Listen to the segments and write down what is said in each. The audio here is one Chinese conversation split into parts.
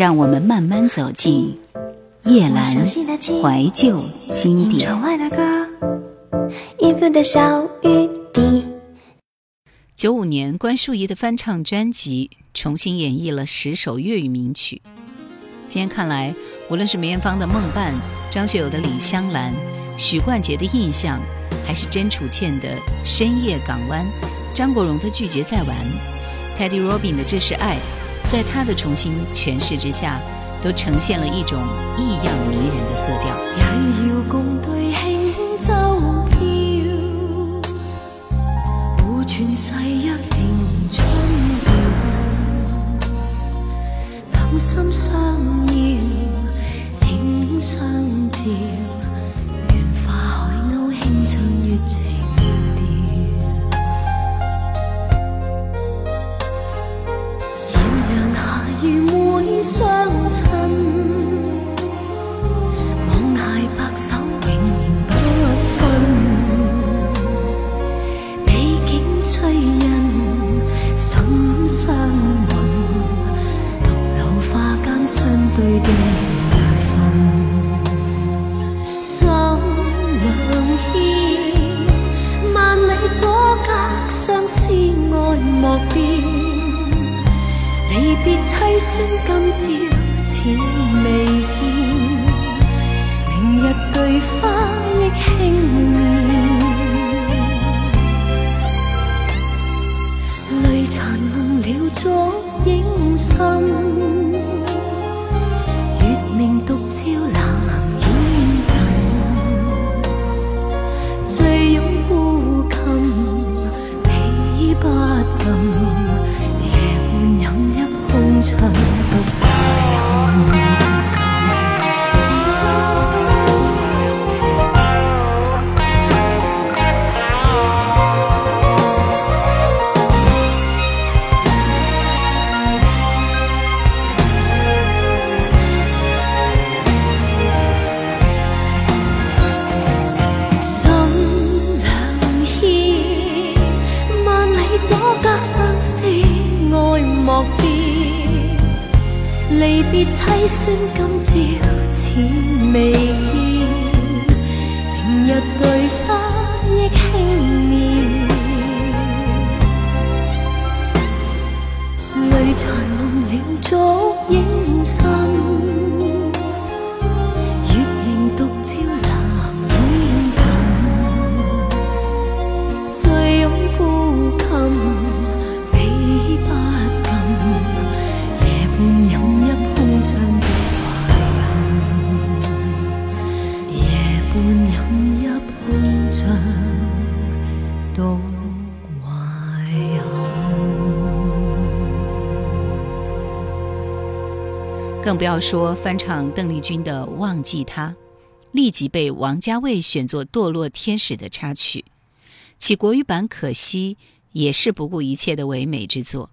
让我们慢慢走进叶阑怀旧经典。九五年关淑怡的翻唱专辑，重新演绎了十首粤语名曲。今天看来，无论是梅艳芳的《梦伴》，张学友的《李香兰》，许冠杰的印象，还是甄楚倩的《深夜港湾》，张国荣的《拒绝再玩》，Teddy Robin 的《这是爱》。在他的重新诠释之下，都呈现了一种异样迷人的色调。最的时分，心两牵，万里阻隔，相思爱莫变。离别凄酸，今朝似未见，明日对。都似未见，平日对花忆轻描，泪残梦了烛影深。更不要说翻唱邓丽君的《忘记他》，立即被王家卫选作《堕落天使》的插曲；其国语版《可惜》也是不顾一切的唯美之作。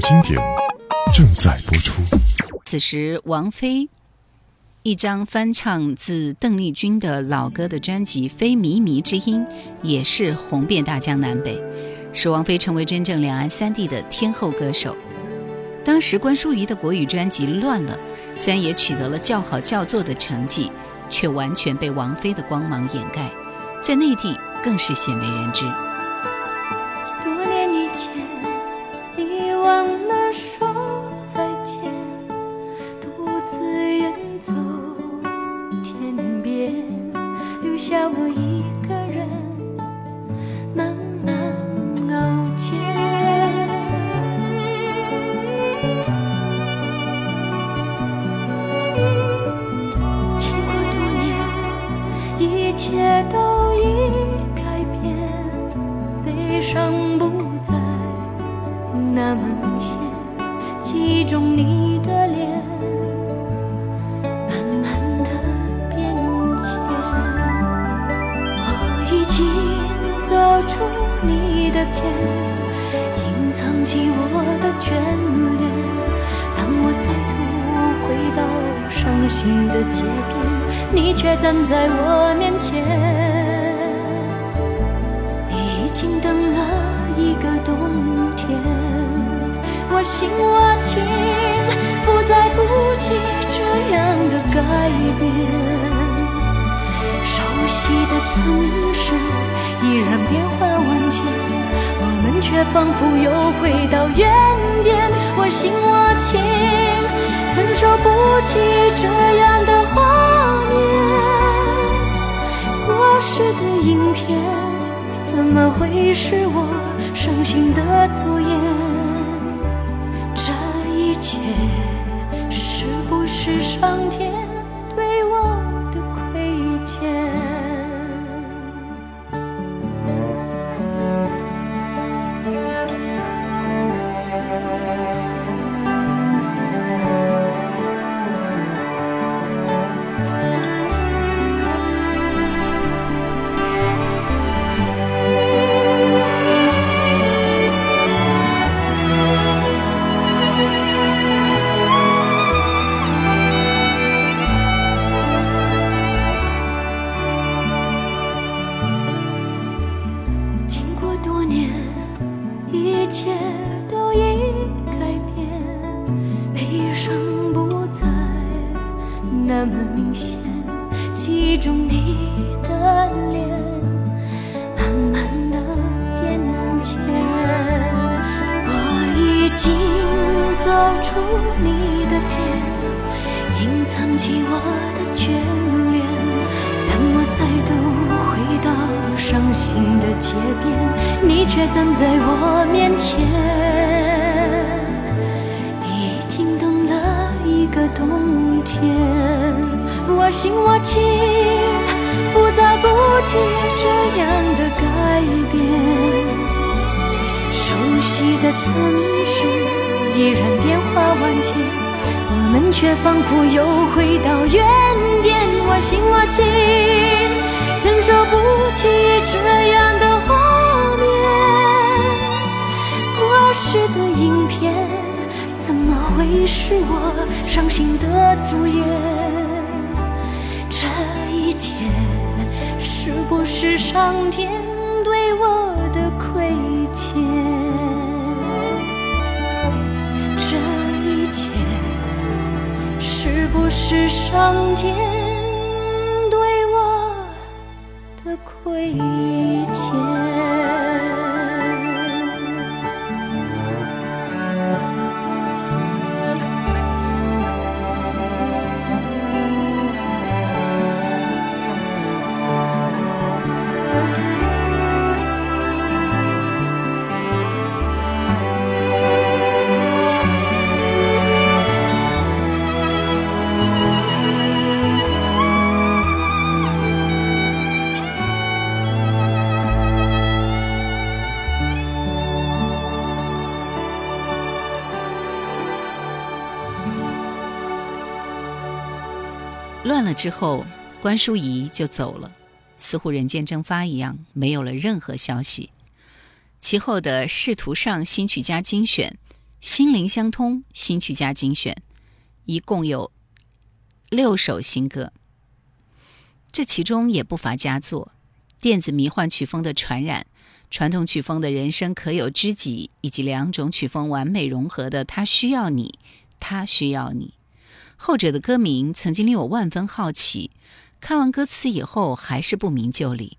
经典正在播出。此时，王菲一张翻唱自邓丽君的老歌的专辑《非靡靡之音》也是红遍大江南北，使王菲成为真正两岸三地的天后歌手。当时关淑怡的国语专辑《乱了》，虽然也取得了叫好叫座的成绩，却完全被王菲的光芒掩盖，在内地更是鲜为人知。多年以前。忘了说再见，独自远走天边，留下我一个人慢慢熬煎。经过多年，一切都已改变，悲伤。那光线忆中你的脸，慢慢的变迁。我已经走出你的天，隐藏起我的眷恋。当我再度回到伤心的街边，你却站在我面前。你已经等了一个冬天。心瓦解，不再顾及这样的改变。熟悉的城市依然变幻万千，我们却仿佛又回到原点。我心我情，承受不起这样的画面。过时的影片怎么会是我伤心的佐证？一切是不是上天？声不再那么明显，记忆中你的脸慢慢的变迁。我已经走出你的天，隐藏起我的眷恋。当我再度回到伤心的街边，你却站在我面前。天，我心我情，复杂不及这样的改变。熟悉的曾是依然变化万千，我们却仿佛又回到原点。我心我情，怎受不起这样的画面。过时的影片。怎么会是我伤心的足演？这一切是不是上天对我的亏欠？这一切是不是上天对我的亏欠？乱了之后，关淑怡就走了，似乎人间蒸发一样，没有了任何消息。其后的《仕途上新曲加精选》《心灵相通》《新曲加精选》，一共有六首新歌，这其中也不乏佳作：电子迷幻曲风的《传染》，传统曲风的《人生可有知己》，以及两种曲风完美融合的《他需要你》，《他需要你》。后者的歌名曾经令我万分好奇，看完歌词以后还是不明就里。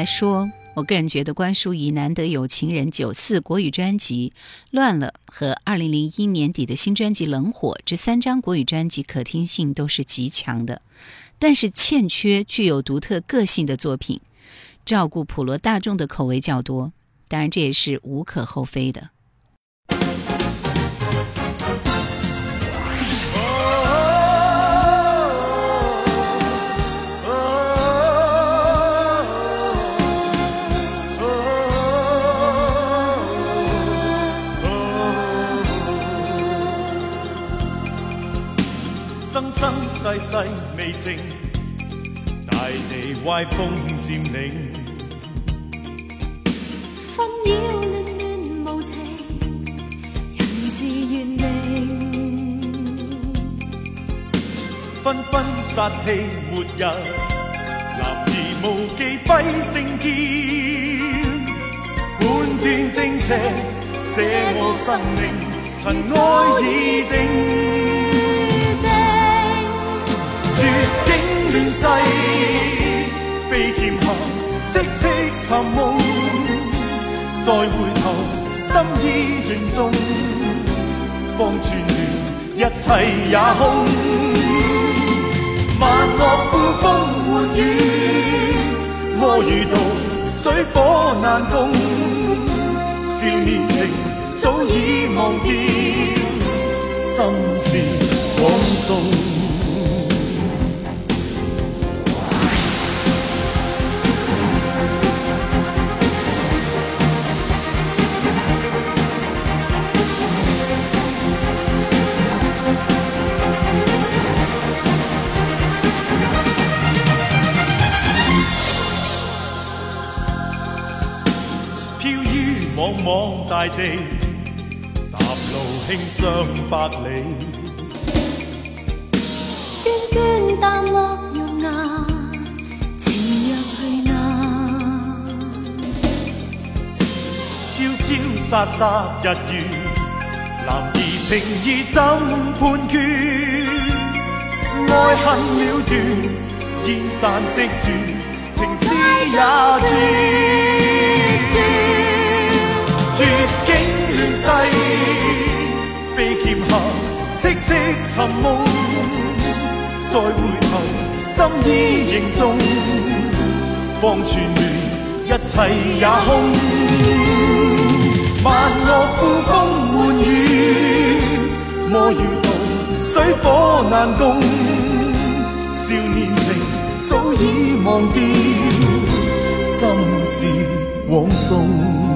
来说，我个人觉得关淑怡难得有情人九四国语专辑《乱了》和二零零一年底的新专辑《冷火》这三张国语专辑可听性都是极强的，但是欠缺具有独特个性的作品，照顾普罗大众的口味较多，当然这也是无可厚非的。世未静，大地歪风占领，纷扰乱乱无情，人是圆明。纷纷杀气没入，男儿无忌挥圣剑，判断正邪，这我生命尘埃已定。月影乱世，被剑恨，寂寂寻梦。再回头，心意凝重。方寸乱，一切也空。万恶呼风唤雨，魔与道，水火难共。少年情早已忘掉，心事往送。踏路轻伤百里，涓涓淡落溶岩，情若去难。潇潇洒洒日月，男儿情意怎判决？爱恨了断，烟散即绝，情丝也绝。世悲剑客戚戚寻梦，再回头，心意仍重。方寸乱一切也空。万恶富风玩弄，爱与怒，水火难共。少年情早已忘掉，心事枉送。